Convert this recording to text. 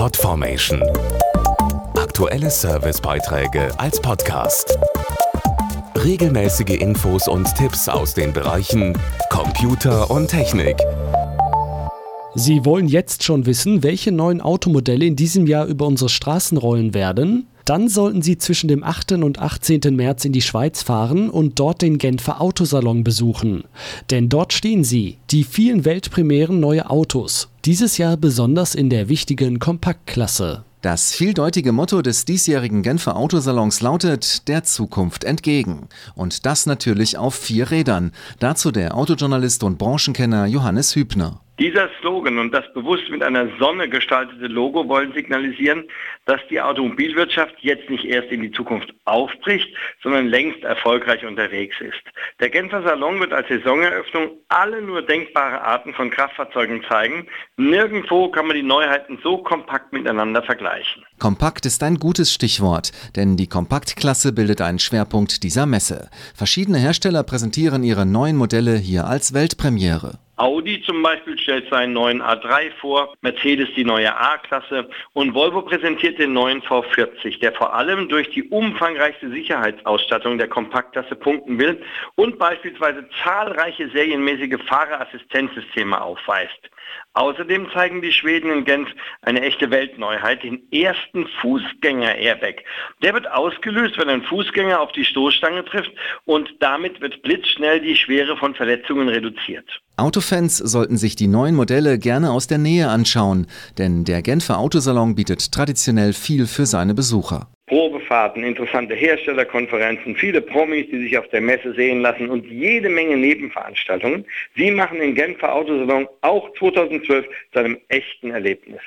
Podformation. Aktuelle Servicebeiträge als Podcast. Regelmäßige Infos und Tipps aus den Bereichen Computer und Technik. Sie wollen jetzt schon wissen, welche neuen Automodelle in diesem Jahr über unsere Straßen rollen werden? Dann sollten Sie zwischen dem 8. und 18. März in die Schweiz fahren und dort den Genfer Autosalon besuchen. Denn dort stehen sie, die vielen Weltpremieren neue Autos. Dieses Jahr besonders in der wichtigen Kompaktklasse. Das vieldeutige Motto des diesjährigen Genfer Autosalons lautet der Zukunft entgegen. Und das natürlich auf vier Rädern. Dazu der Autojournalist und Branchenkenner Johannes Hübner. Dieser Slogan und das bewusst mit einer Sonne gestaltete Logo wollen signalisieren, dass die Automobilwirtschaft jetzt nicht erst in die Zukunft aufbricht, sondern längst erfolgreich unterwegs ist. Der Genfer Salon wird als Saisoneröffnung alle nur denkbare Arten von Kraftfahrzeugen zeigen. Nirgendwo kann man die Neuheiten so kompakt miteinander vergleichen. Kompakt ist ein gutes Stichwort, denn die Kompaktklasse bildet einen Schwerpunkt dieser Messe. Verschiedene Hersteller präsentieren ihre neuen Modelle hier als Weltpremiere. Audi zum Beispiel stellt seinen neuen A3 vor, Mercedes die neue A-Klasse und Volvo präsentiert den neuen V40, der vor allem durch die umfangreichste Sicherheitsausstattung der Kompaktklasse punkten will und beispielsweise zahlreiche serienmäßige Fahrerassistenzsysteme aufweist. Außerdem zeigen die Schweden in Genf eine echte Weltneuheit, den ersten Fußgänger-Airbag. Der wird ausgelöst, wenn ein Fußgänger auf die Stoßstange trifft und damit wird blitzschnell die Schwere von Verletzungen reduziert. Autofans sollten sich die neuen Modelle gerne aus der Nähe anschauen, denn der Genfer Autosalon bietet traditionell viel für seine Besucher. Probefahrten, interessante Herstellerkonferenzen, viele Promis, die sich auf der Messe sehen lassen und jede Menge Nebenveranstaltungen. Sie machen den Genfer Autosalon auch 2012 zu einem echten Erlebnis.